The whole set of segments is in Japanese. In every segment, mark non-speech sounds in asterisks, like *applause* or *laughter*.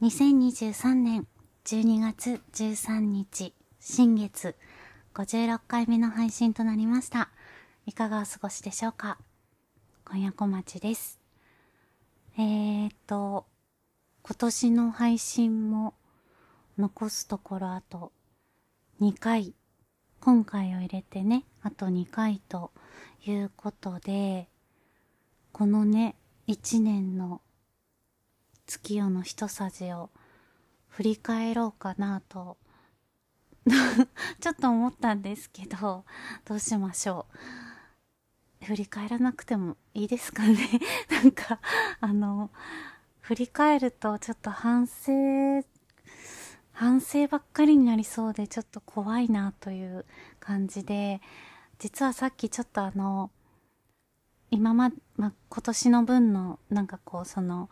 2023年12月13日、新月56回目の配信となりました。いかがお過ごしでしょうか？今夜小町です。えーっと、今年の配信も残すところあと2回、今回を入れてね、あと2回ということで、このね、1年の月夜の一さじを振り返ろうかなと *laughs* ちょっと思ったんですけど、どうしましょう。振り返らなくてもいいですかね。*laughs* なんか、あの、振り返るとちょっと反省、反省ばっかりになりそうでちょっと怖いなという感じで、実はさっきちょっとあの、今ま、ま、今年の分のなんかこうその、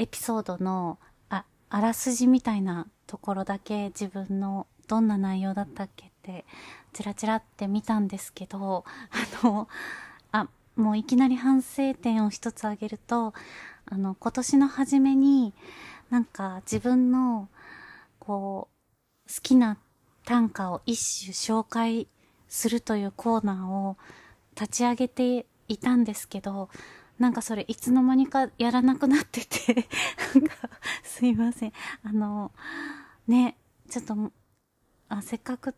エピソードのああらすじみたいなところだけ自分のどんな内容だったっけってチラチラって見たんですけどあのあもういきなり反省点を一つ挙げるとあの今年の初めになんか自分のこう好きな短歌を一首紹介するというコーナーを立ち上げていたんですけどなんかそれいつの間にかやらなくなっててなんかすいません。あの、ね、ちょっと、あ、せっかく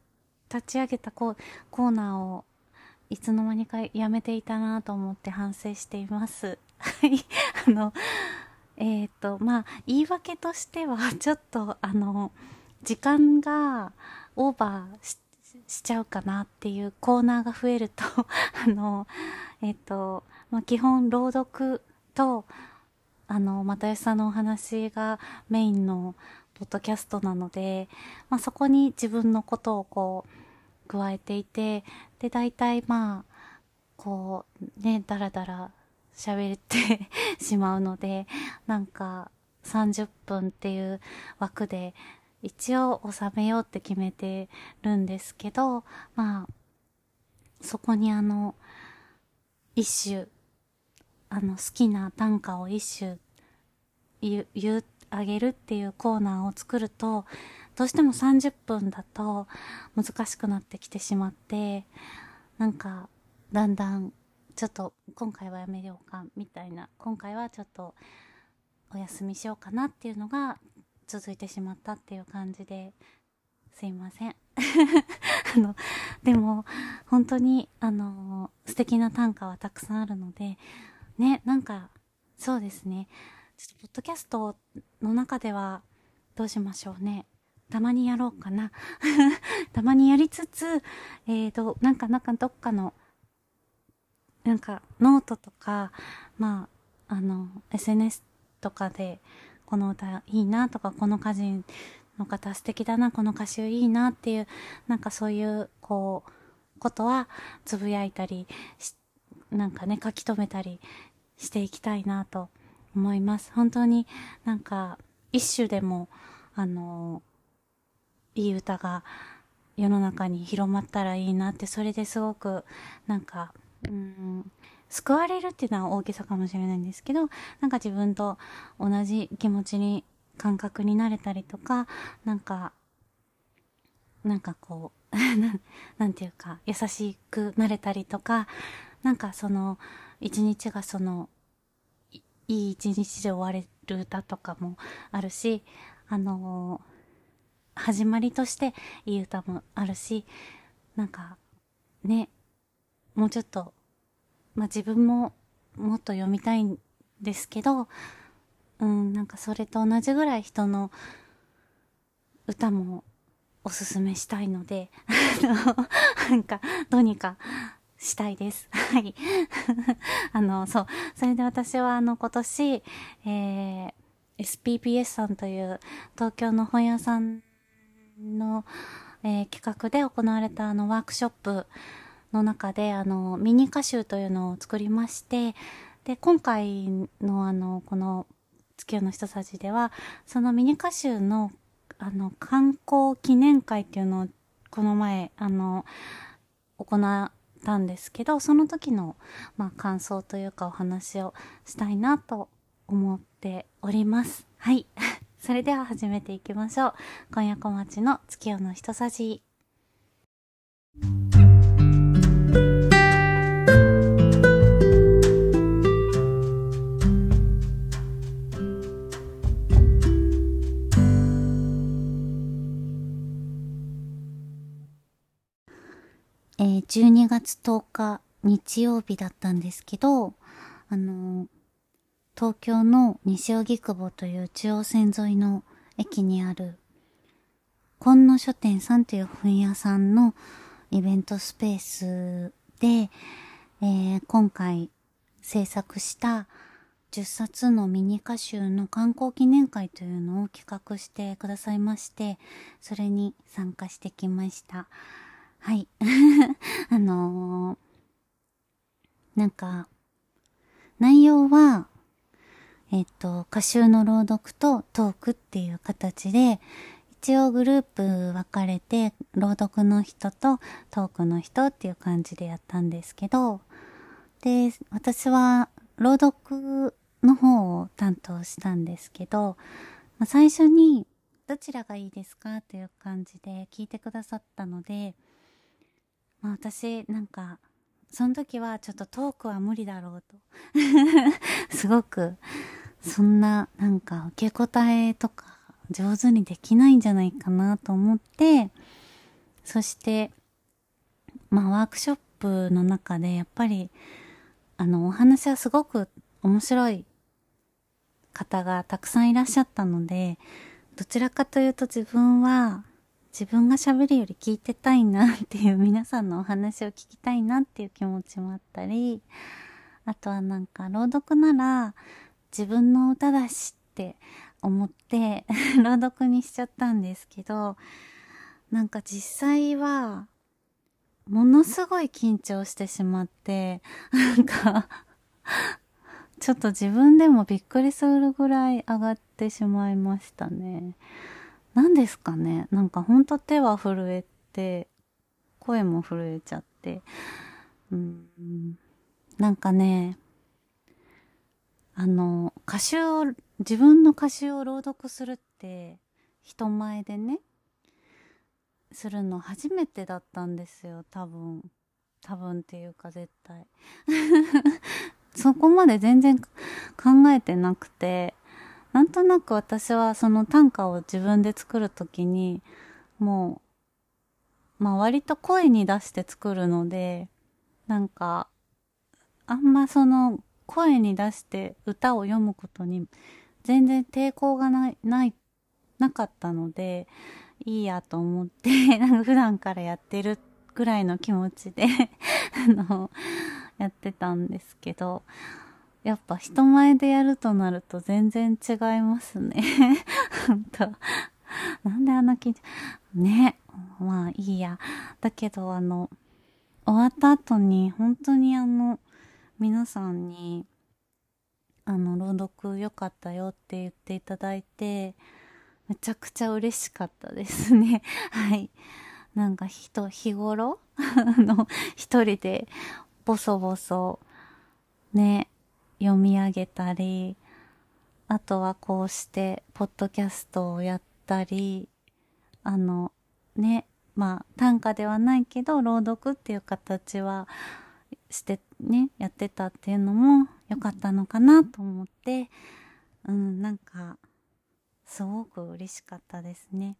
立ち上げたコーコーナーをいつの間にかやめていたなと思って反省しています。はい。あの、えっ、と、まあ、言い訳としては、ちょっと、あの、時間がオーバーししちゃうかなっていうコーナーが増えると、あの、えっ、と、まあ、基本朗読と、あの、又吉さんのお話がメインのポッドキャストなので、まあ、そこに自分のことをこう、加えていて、で、大体まあ、こう、ね、だらだら喋って *laughs* しまうので、なんか、30分っていう枠で、一応収めようって決めてるんですけど、まあ、そこにあの、一首、あの、好きな短歌を一首言う、言う、あげるっていうコーナーを作ると、どうしても30分だと難しくなってきてしまって、なんか、だんだん、ちょっと今回はやめようか、みたいな、今回はちょっとお休みしようかなっていうのが続いてしまったっていう感じで、すいません。*laughs* あの、でも、本当に、あの、素敵な短歌はたくさんあるので、ね、なんか、そうですね。ちょっと、ポッドキャストの中では、どうしましょうね。たまにやろうかな。*laughs* たまにやりつつ、えーと、なんか、なんか、どっかの、なんか、ノートとか、まあ、あの、SNS とかで、この歌いいなとか、この歌人の方素敵だな、この歌集いいなっていう、なんかそういう、こう、ことはつぶやいたりして、なんかね、書き留めたりしていきたいなと思います。本当になんか、一種でも、あの、いい歌が世の中に広まったらいいなって、それですごく、なんか、うん、救われるっていうのは大げさかもしれないんですけど、なんか自分と同じ気持ちに、感覚になれたりとか、なんか、なんかこう、*laughs* なんなんていうか、優しくなれたりとか、なんかその、一日がその、いいい一日で終われる歌とかもあるし、あのー始まりとしていい歌もあるし、なんか、ね、もうちょっと、まあ、自分ももっと読みたいんですけど、うん、なんかそれと同じぐらい人の歌もおすすめしたいので、*laughs* あの、なんか、どうにかしたいです。*laughs* はい。*laughs* あの、そう。それで私はあの、今年、えー、SPPS さんという東京の本屋さんの、えー企画で行われたあのワークショップの中であのミニ歌集というのを作りましてで今回のあのこの月夜の一さじではそのミニ歌集のあの観光記念会っていうのをこの前あの行たんですけどその時の、まあ、感想というかお話をしたいなと思っております。はい。*laughs* それでは始めていきましょう。今夜小町の月夜の一さじ。12月10日日曜日だったんですけど、あの、東京の西荻窪という中央線沿いの駅にある、今野書店さんという本屋さんのイベントスペースで、えー、今回制作した10冊のミニ歌集の観光記念会というのを企画してくださいまして、それに参加してきました。はい。*laughs* あのー、なんか、内容は、えっと、歌集の朗読とトークっていう形で、一応グループ分かれて、朗読の人とトークの人っていう感じでやったんですけど、で、私は朗読の方を担当したんですけど、まあ、最初にどちらがいいですかっていう感じで聞いてくださったので、まあ私なんか、その時はちょっとトークは無理だろうと。*laughs* すごく、そんななんか受け答えとか上手にできないんじゃないかなと思って、そして、まあワークショップの中でやっぱり、あのお話はすごく面白い方がたくさんいらっしゃったので、どちらかというと自分は自分が喋るより聞いてたいなっていう皆さんのお話を聞きたいなっていう気持ちもあったり、あとはなんか朗読なら自分の歌だしって思って *laughs* 朗読にしちゃったんですけど、なんか実際はものすごい緊張してしまって、なんかちょっと自分でもびっくりするぐらい上がってしまいましたね。何ですかねなんかほんと手は震えて、声も震えちゃって。うん、なんかね、あの、歌集を、自分の歌集を朗読するって、人前でね、するの初めてだったんですよ、多分。多分っていうか絶対。*laughs* そこまで全然考えてなくて、なんとなく私はその短歌を自分で作るときに、もう、まあ割と声に出して作るので、なんか、あんまその声に出して歌を読むことに全然抵抗がない、ない、なかったので、いいやと思って、なんか普段からやってるぐらいの気持ちで *laughs* あの、やってたんですけど、やっぱ人前でやるとなると全然違いますね。*laughs* 本当なんであんな緊張、ね。まあいいや。だけどあの、終わった後に本当にあの、皆さんに、あの、朗読良かったよって言っていただいて、めちゃくちゃ嬉しかったですね。*laughs* はい。なんか人、日頃？*laughs* あの、一人で、ボソボソ、ね、読み上げたり、あとはこうして、ポッドキャストをやったり、あの、ね、まあ、短歌ではないけど、朗読っていう形はしてね、やってたっていうのも良かったのかなと思って、うん、なんか、すごく嬉しかったですね。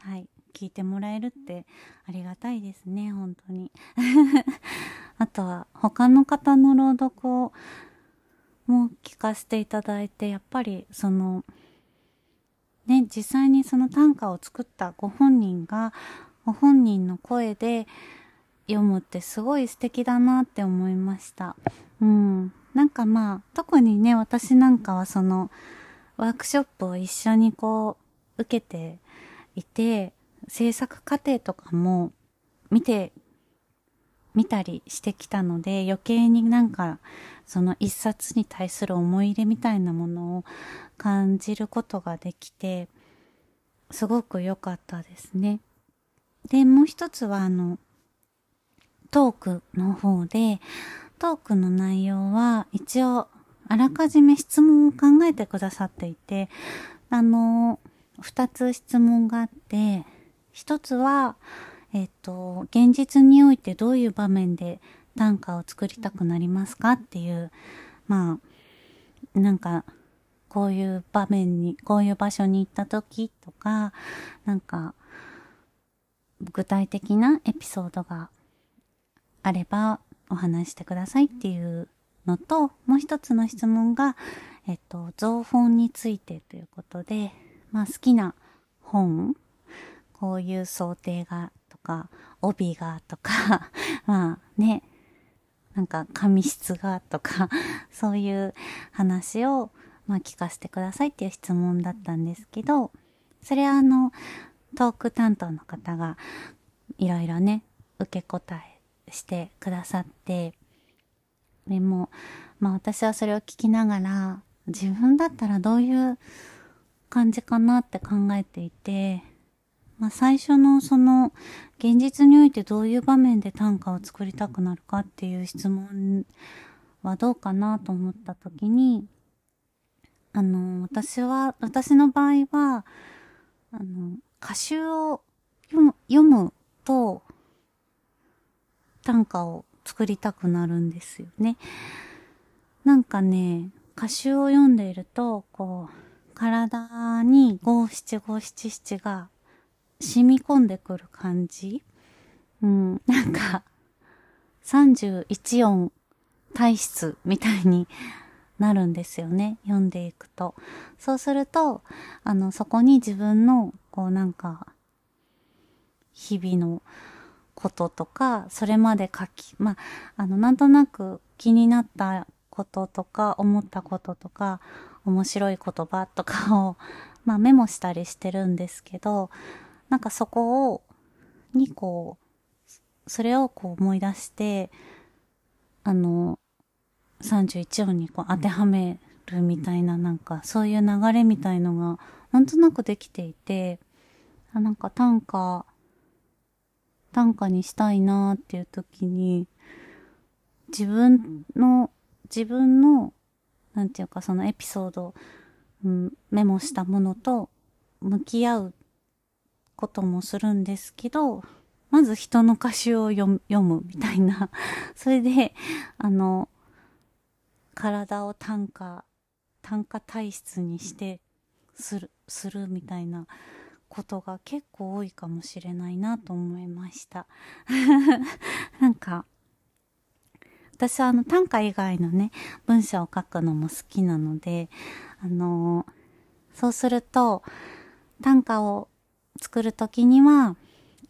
はい。聞いてもらえるってありがたいですね、本当に。*laughs* あとは、他の方の朗読をも聞かせていただいて、やっぱりその、ね、実際にその短歌を作ったご本人が、ご本人の声で読むってすごい素敵だなって思いました。うん。なんかまあ、特にね、私なんかはその、ワークショップを一緒にこう、受けていて、制作過程とかも見て見たりしてきたので余計になんかその一冊に対する思い入れみたいなものを感じることができてすごく良かったですね。で、もう一つはあのトークの方でトークの内容は一応あらかじめ質問を考えてくださっていてあの2つ質問があって、1つは、えっ、と、現実においてどういう場面で短歌を作りたくなりますかっていう、まあ、なんか、こういう場面に、こういう場所に行った時とか、なんか、具体的なエピソードがあればお話してくださいっていうのと、もう一つの質問が、えっと、造本についてということで、まあ好きな本、こういう想定がか、帯がとか、*laughs* まあね、なんか紙質がとか、*laughs* そういう話を、まあ聞かせてくださいっていう質問だったんですけど、それはあの、トーク担当の方がいろいろね、受け答えしてくださって、でも、まあ私はそれを聞きながら、自分だったらどういう感じかなって考えていて、まあ最初のその、現実においてどういう場面で短歌を作りたくなるかっていう質問はどうかなと思った時に、あの、私は、私の場合は、あの、歌集を読む読むと、短歌を作りたくなるんですよね。なんかね、歌集を読んでいると、こう、体に五七五七七が染み込んでくる感じ？うん、なんか、31音体質みたいになるんですよね。読んでいくと。そうすると、あの、そこに自分の、こうなんか、日々のこととか、それまで書き、まあ、あの、なんとなく気になったこととか、思ったこととか、面白い言葉とかを、まあ、メモしたりしてるんですけど、なんかそこを、にこう、それをこう思い出して、あの、31音にこう当てはめるみたいな、なんかそういう流れみたいのが、なんとなくできていて、あなんか短歌、短歌にしたいなーっていう時に、自分の、自分の、なんていうかそのエピソード、うん、メモしたものと向き合うこともするんですけど、まず人の歌詞を読むみたいな。*laughs* それで、あの、体を短歌、短歌体質にして、する、するみたいなことが結構多いかもしれないなと思いました。*laughs* なんか、私はあの短歌以外のね、文章を書くのも好きなので、あのー、そうすると、短歌を作るときには、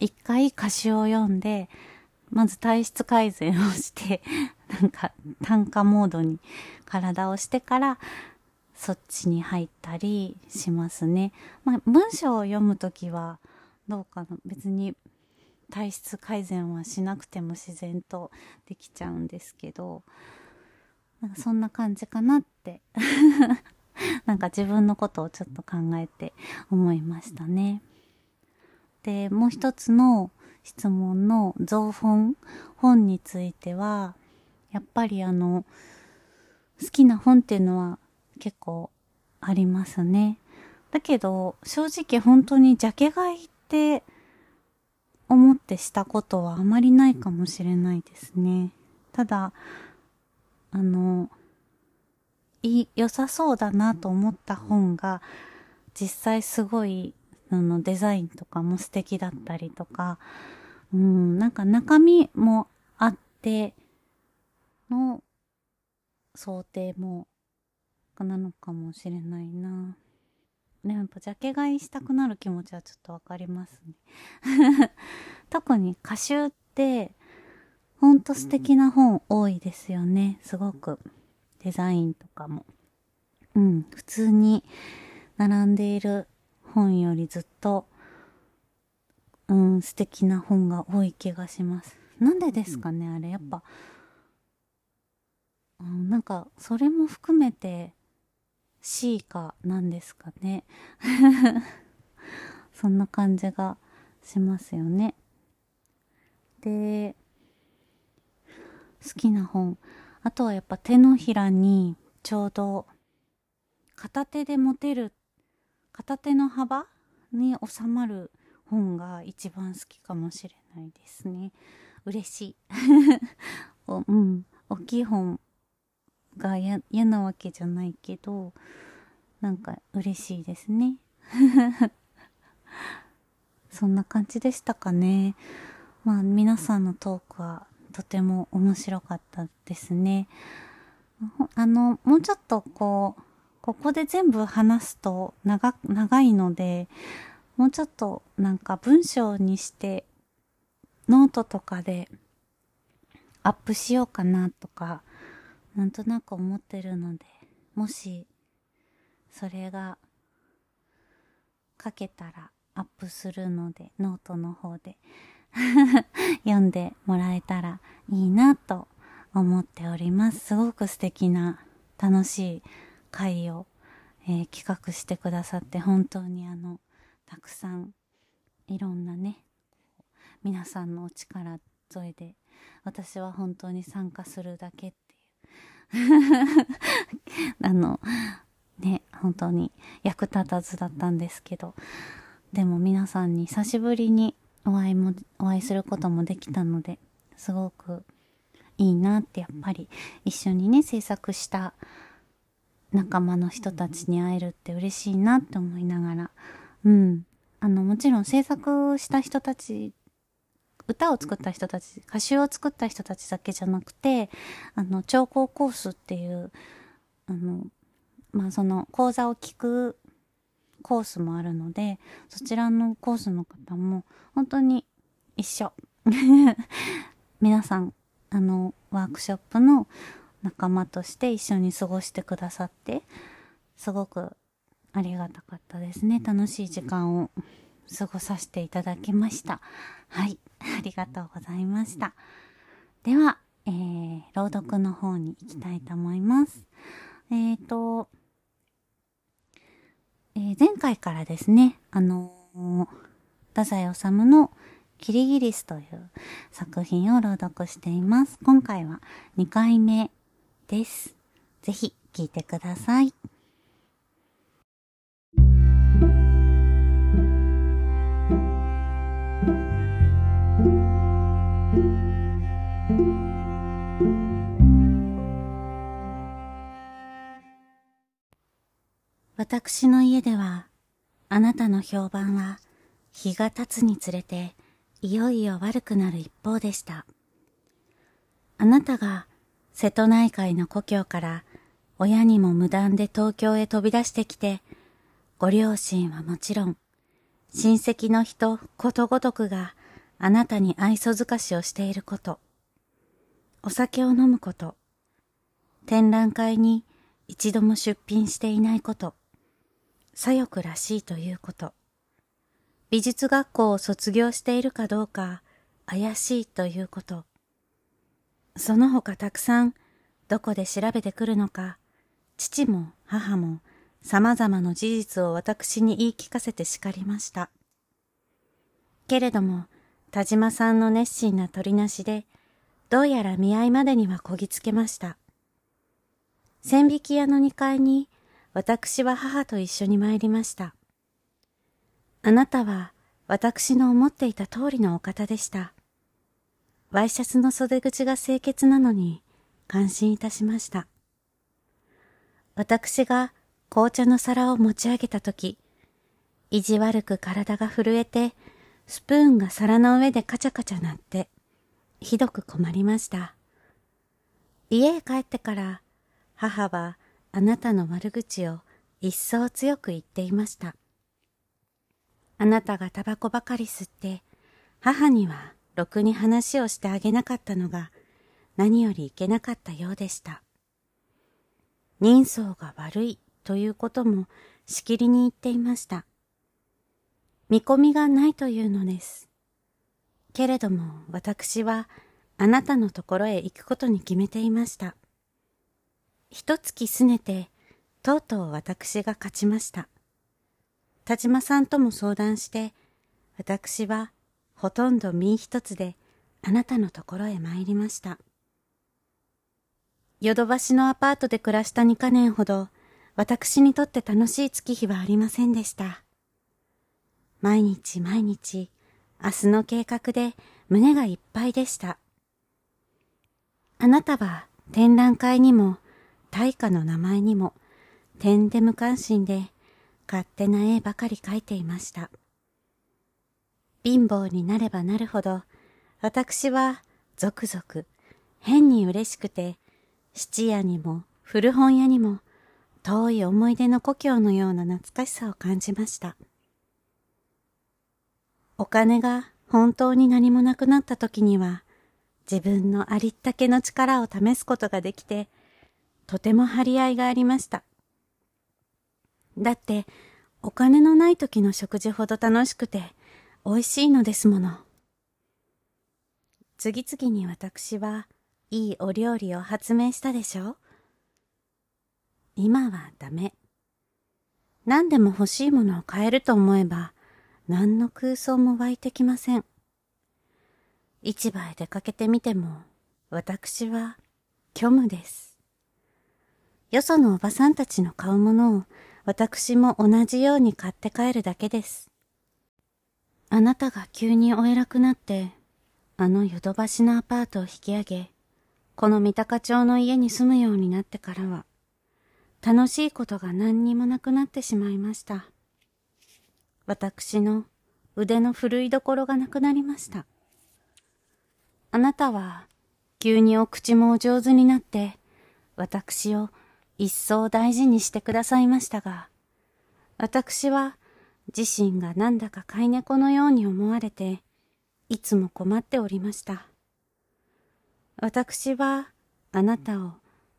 一回歌詞を読んで、まず体質改善をして、*laughs* なんか短歌モードに体をしてから、そっちに入ったりしますね。まあ、文章を読むときはどうかな別に体質改善はしなくても自然とできちゃうんですけど、なんかそんな感じかなって *laughs* なんか自分のことをちょっと考えて思いましたね。で、もう一つの質問の造本、本については、やっぱりあの、好きな本っていうのは結構ありますね。だけど、正直本当にジャケ買いって思ってしたことはあまりないかもしれないですね。ただ、あの、良さそうだなと思った本が、実際すごい、あの、デザインとかも素敵だったりとか、うん、なんか中身もあって、の想定もなのかもしれないな。ね、やっぱジャケ買いしたくなる気持ちはちょっとわかりますね。*laughs* 特に歌集って、ほんと素敵な本多いですよね。すごく。デザインとかも。うん、普通に並んでいる本よりずっと、うん、素敵な本が多い気がします。なんでですかね、あれ。やっぱ、うん、なんか、それも含めて、C かなんですかね。*laughs* そんな感じがしますよね。で、好きな本。あとはやっぱ手のひらにちょうど片手で持てる、片手の幅に収まる本が一番好きかもしれないですね。嬉しい。*laughs* おうん。大きい本が嫌なわけじゃないけど、なんか嬉しいですね。*laughs* そんな感じでしたかね。まあ皆さんのトークはとても面白かったですね。あの、もうちょっとこう、ここで全部話すと長、長いので、もうちょっとなんか文章にしてノートとかでアップしようかなとか、なんとなく思ってるので、もし、それが書けたらアップするので、ノートの方で *laughs* 読んでもらえたらいいなと思っております。すごく素敵な楽しい会を、えー、企画してくださって本当にあの、たくさんいろんなね、皆さんのお力添えで私は本当に参加するだけっていう。*laughs* あの、ね、本当に役立たずだったんですけど、でも皆さんに久しぶりにお会いも、お会いすることもできたので、すごくいいなってやっぱり一緒にね、制作した仲間の人たちに会えるって嬉しいなって思いながら、うん。あの、もちろん制作した人たち、歌を作った人たち、歌集を作った人たちだけじゃなくて、あの、聴講コースっていう、あの、まあ、その講座を聞くコースもあるので、そちらのコースの方も本当に一緒。皆さん、あの、ワークショップの仲間として一緒に過ごしてくださって、すごくありがたかったですね。楽しい時間を過ごさせていただきました。はい。*laughs* ありがとうございました。では、えー、朗読の方に行きたいと思います。えっ、ー、と、えー、前回からですね、あのー、太宰治のキリギリスという作品を朗読しています。今回は2回目です。ぜひ聞いてください。私の家では、あなたの評判は、日が経つにつれて、いよいよ悪くなる一方でした。あなたが、瀬戸内海の故郷から、親にも無断で東京へ飛び出してきて、ご両親はもちろん、親戚の人ことごとくがあなたに愛想づかしをしていること、お酒を飲むこと、展覧会に一度も出品していないこと、左翼らしいということ。美術学校を卒業しているかどうか怪しいということ。その他たくさんどこで調べてくるのか、父も母も様々な事実を私に言い聞かせて叱りました。けれども、田島さんの熱心な取りなしで、どうやら見合いまでにはこぎつけました。千匹屋の2階に私は母と一緒に参りました。あなたは私の思っていた通りのお方でした。ワイシャツの袖口が清潔なのに感心いたしました。私が紅茶の皿を持ち上げたとき、意地悪く体が震えて、スプーンが皿の上でカチャカチャ鳴って、ひどく困りました。家へ帰ってから母はあなたの悪口を一層強く言っていました。あなたがタバコばかり吸って、母にはろくに話をしてあげなかったのが何よりいけなかったようでした。人相が悪いということもしきりに言っていました。見込みがないというのです。けれども私はあなたのところへ行くことに決めていました。一月すねて、とうとう私が勝ちました。田島さんとも相談して、私はほとんど身一つであなたのところへ参りました。ヨドバシのアパートで暮らした2か年ほど、私にとって楽しい月日はありませんでした。毎日毎日、明日の計画で胸がいっぱいでした。あなたは展覧会にも、大化の名前にも、点で無関心で、勝手な絵ばかり描いていました。貧乏になればなるほど、私はゾクゾク、変に嬉しくて、質屋にも古本屋にも、遠い思い出の故郷のような懐かしさを感じました。お金が本当に何もなくなった時には、自分のありったけの力を試すことができて、とても張り合いがありました。だって、お金のない時の食事ほど楽しくて、美味しいのですもの。次々に私はいいお料理を発明したでしょ？う今はダメ。何でも欲しいものを買えると思えば、何の空想も湧いてきません。市場へ出かけてみても、私は虚無です。よそのおばさんたちの買うものを私も同じように買って帰るだけです。あなたが急にお偉くなって、あのヨドバシのアパートを引き上げ、この三鷹町の家に住むようになってからは、楽しいことが何にもなくなってしまいました。私の腕の振るいどころがなくなりました。あなたは急にお口もお上手になって、私を一層大事にしてくださいましたが、私は自身がなんだか飼い猫のように思われて、いつも困っておりました。私はあなたを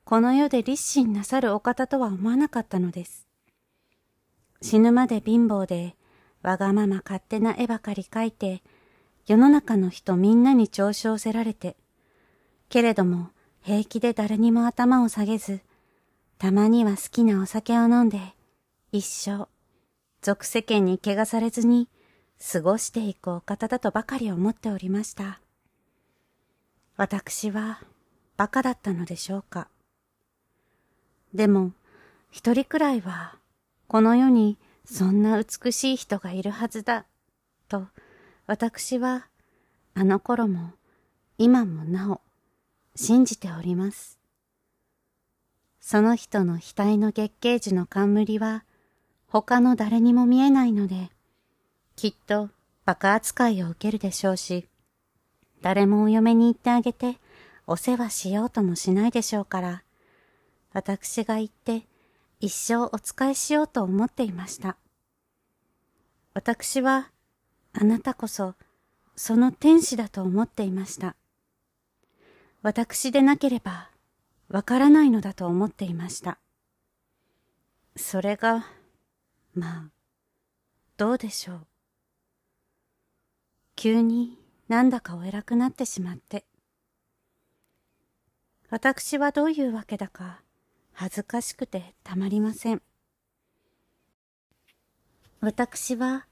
この世で立身なさるお方とは思わなかったのです。死ぬまで貧乏で、わがまま勝手な絵ばかり描いて、世の中の人みんなに調子をせられて、けれども平気で誰にも頭を下げず、たまには好きなお酒を飲んで、一生、俗世間に怪我されずに過ごしていくお方だとばかり思っておりました。私は馬鹿だったのでしょうか。でも、一人くらいは、この世にそんな美しい人がいるはずだ、と、私は、あの頃も、今もなお、信じております。その人の額の月桂樹の冠は、他の誰にも見えないので、きっと馬鹿扱いを受けるでしょうし、誰もお嫁に行ってあげて、お世話しようともしないでしょうから、私が言って一生お仕えしようと思っていました。私はあなたこそその天使だと思っていました。私でなければわからないのだと思っていました。それが、まあ、どうでしょう。急になんだかお偉くなってしまって。私はどういうわけだか恥ずかしくてたまりません。私は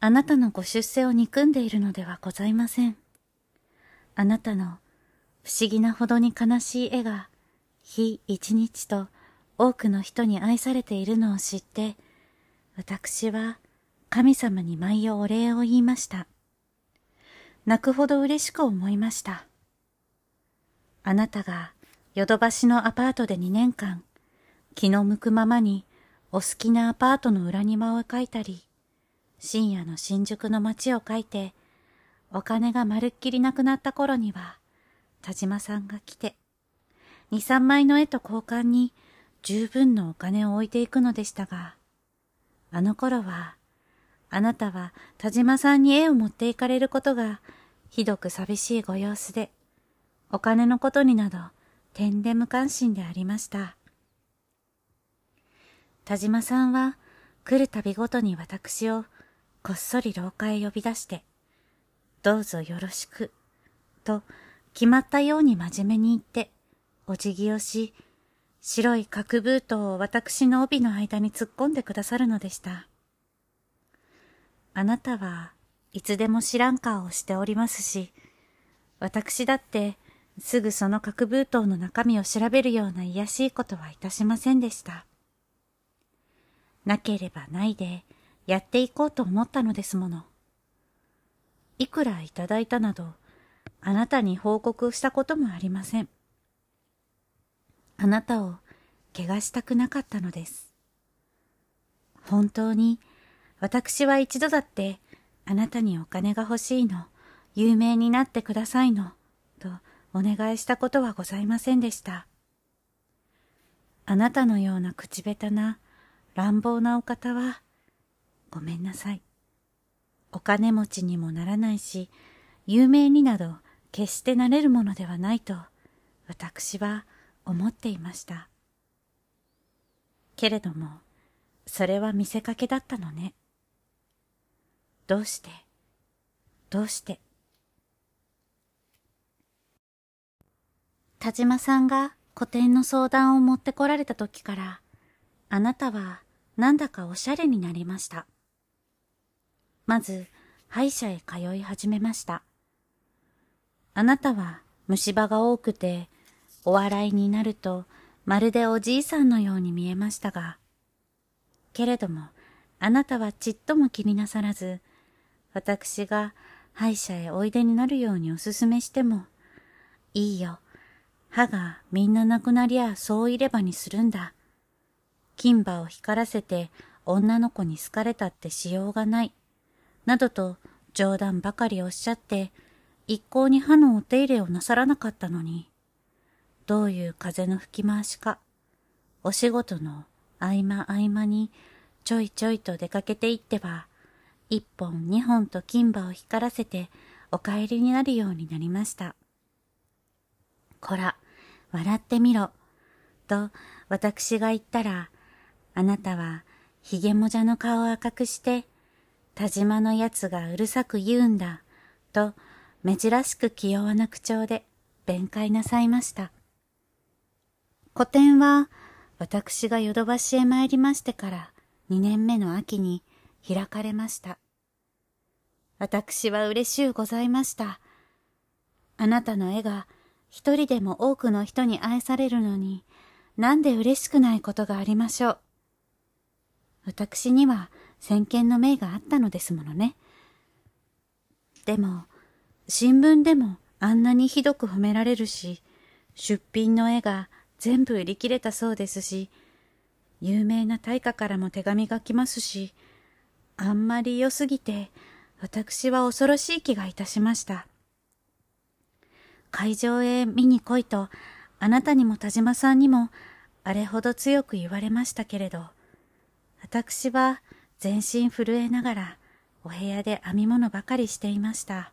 あなたのご出世を憎んでいるのではございません。あなたの不思議なほどに悲しい絵が日一日と多くの人に愛されているのを知って、私は神様に毎夜お礼を言いました。泣くほど嬉しく思いました。あなたがヨドバシのアパートで2年間、気の向くままにお好きなアパートの裏庭を描いたり、深夜の新宿の街を描いて、お金がまるっきりなくなった頃には、田島さんが来て、二三枚の絵と交換に十分のお金を置いていくのでしたが、あの頃は、あなたは田島さんに絵を持っていかれることがひどく寂しいご様子で、お金のことになど点で無関心でありました。田島さんは来るたびごとに私をこっそり廊下へ呼び出して、どうぞよろしく、と決まったように真面目に言って、お辞儀をし、白い角ブートを私の帯の間に突っ込んでくださるのでした。あなたはいつでも知らん顔をしておりますし、私だってすぐその核封筒の中身を調べるような卑しいことはいたしませんでした。なければないで、やっていこうと思ったのですもの。いくらいただいたなど、あなたに報告したこともありません。あなたを怪我したくなかったのです。本当に私は一度だってあなたにお金が欲しいの、有名になってくださいの、とお願いしたことはございませんでした。あなたのような口下手な乱暴なお方は、ごめんなさい。お金持ちにもならないし、有名になど決してなれるものではないと、私は思っていました。けれども、それは見せかけだったのね。どうして？どうして？田島さんが古典の相談を持ってこられた時から、あなたはなんだかおしゃれになりました。まず、歯医者へ通い始めました。あなたは虫歯が多くて、お笑いになるとまるでおじいさんのように見えましたが、けれども、あなたはちっとも気になさらず、私が歯医者へおいでになるようにお勧めしても、いいよ。歯がみんななくなりゃそういればにするんだ。金歯を光らせて女の子に好かれたってしようがない。などと冗談ばかりおっしゃって、一向に歯のお手入れをなさらなかったのに、どういう風の吹き回しか、お仕事の合間合間にちょいちょいと出かけていっては、一本二本と金歯を光らせてお帰りになるようになりました。こら、笑ってみろ。と私が言ったら、あなたはひげもじゃの顔を赤くして、田島のやつがうるさく言うんだ、と珍しく気弱な口調で弁解なさいました。古典は私がヨドバシへ参りましてから2年目の秋に開かれました。私は嬉しゅうございました。あなたの絵が一人でも多くの人に愛されるのに、なんで嬉しくないことがありましょう。私には先見の明があったのですものね。でも、新聞でもあんなにひどく褒められるし、出品の絵が全部売り切れたそうですし、有名な大家からも手紙が来ますし、あんまり良すぎて、私は恐ろしい気がいたしました。会場へ見に来いと、あなたにも田島さんにも、あれほど強く言われましたけれど、私は全身震えながら、お部屋で編み物ばかりしていました。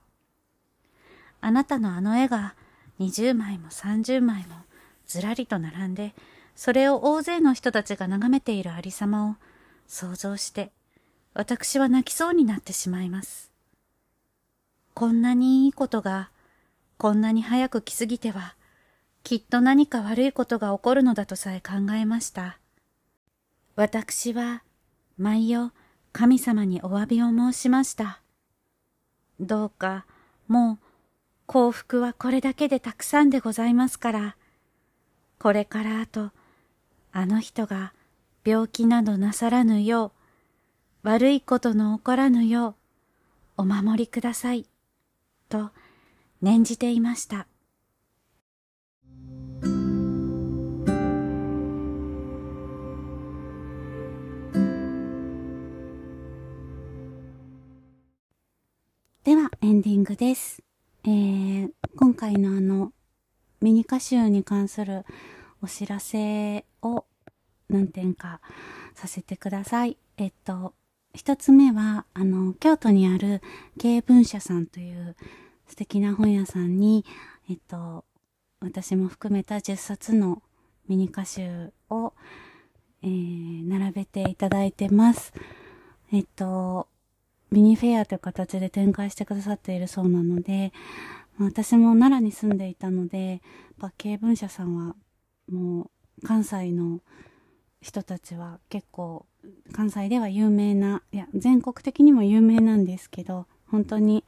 あなたのあの絵が20枚も30枚もずらりと並んで、それを大勢の人たちが眺めているありさまを想像して、私は泣きそうになってしまいます。こんなにいいことがこんなに早く来すぎては、きっと何か悪いことが起こるのだとさえ考えました。私は、毎夜、神様にお詫びを申しました。どうか、もう、幸福はこれだけでたくさんでございますから、これからあと、あの人が病気などなさらぬよう、悪いことの起こらぬよう、お守りください、と、念じていました。では、エンディングです。えー、今回のあの、ミニ歌集に関するお知らせを何点かさせてください。えっと、一つ目は、あの、京都にある経文社さんという素敵な本屋さんに、えっと、私も含めた10冊のミニ歌集を、えー、並べていただいてます。えっと、ミニフェアという形で展開してくださっているそうなので、私も奈良に住んでいたので、やっ経文社さんはもう関西の人たちは結構関西では有名な、いや、全国的にも有名なんですけど、本当に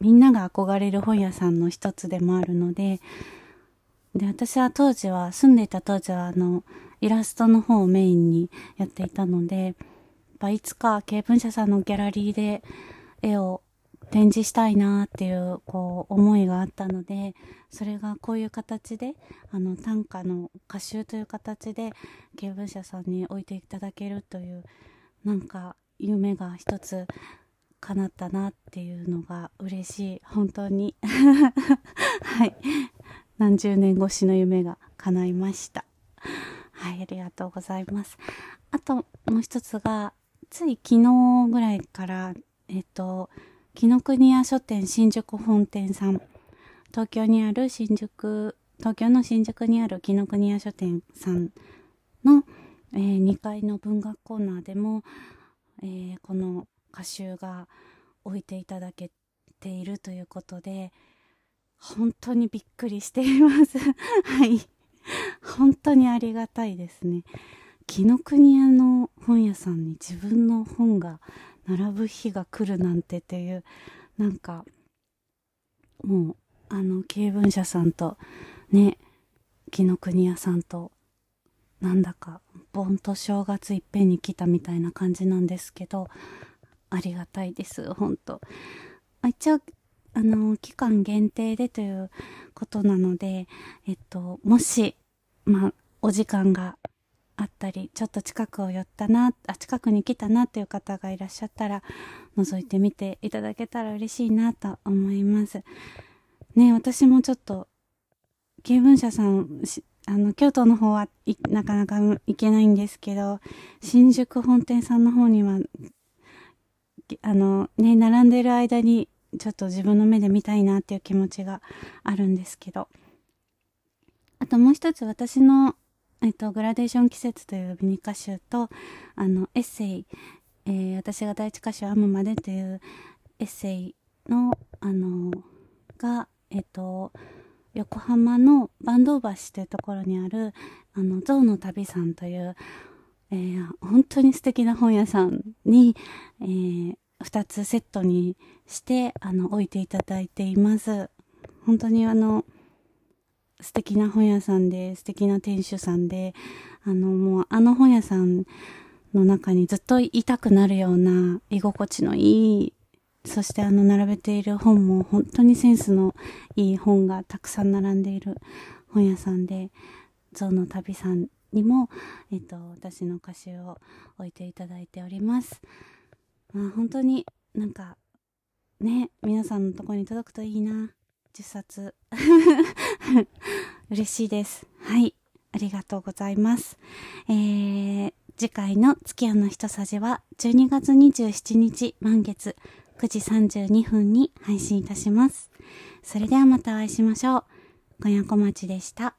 みんなが憧れる本屋さんの一つでもあるので、で、私は当時は、住んでいた当時は、あの、イラストの方をメインにやっていたので、やっぱいつか経文社さんのギャラリーで絵を展示したいなっていうこう思いがあったのでそれがこういう形であの短歌の歌集という形で経文社さんに置いていただけるというなんか夢が一つ叶ったなっていうのが嬉しい。本当に。*laughs* はい。何十年越しの夢が叶いました。はいありがとうございます。あともう一つがつい昨日ぐらいからえっと紀ノ国屋書店新宿本店さん。東京にある新宿東京の新宿にある紀ノ国屋書店さんの、えー、2階の文学コーナーでも、えー、この歌集が置いていただけているということで本当にびっくりしています。*laughs* はい。本当にありがたいですね。紀ノ国屋の本屋さんに自分の本が並ぶ日が来るなんてっていうなんかもうあの経文社さんとね紀ノ国屋さんとなんだか盆と正月いっぺんに来たみたいな感じなんですけどありがたいです、本当。一応、あの、期間限定でということなので、えっと、もし、まあ、お時間があったり、ちょっと近くを寄ったな、あ、近くに来たなっていう方がいらっしゃったら、覗いてみていただけたら嬉しいなと思います。ね、私もちょっと、経文社さん、あの、京都の方はなかなか行けないんですけど、新宿本店さんの方にはあのね並んでる間にちょっと自分の目で見たいなっていう気持ちがあるんですけどあともう一つ私の、えっと、グラデーション季節というミニ歌集とあのエッセイ、えー、私が第一歌手編むまでというエッセイのあのがえっと横浜の坂東橋というところにあるあの象の旅さんというえー、本当に素敵な本屋さんに、えー、2つセットにしてあの置いていただいています。本当にあの素敵な本屋さんで素敵な店主さんであのもうあの本屋さんの中にずっといたくなるような居心地のいいそしてあの並べている本も本当にセンスのいい本がたくさん並んでいる本屋さんで象の旅さんにも、えっと、私の歌集を置いていただいております。まあ、本当になんか、ね、皆さんのとこに届くといいな。10冊。*laughs* 嬉しいです。はい。ありがとうございます。えー、次回の月夜の一さじは12月27日満月9時32分に配信いたします。それではまたお会いしましょう。小夜小町でした。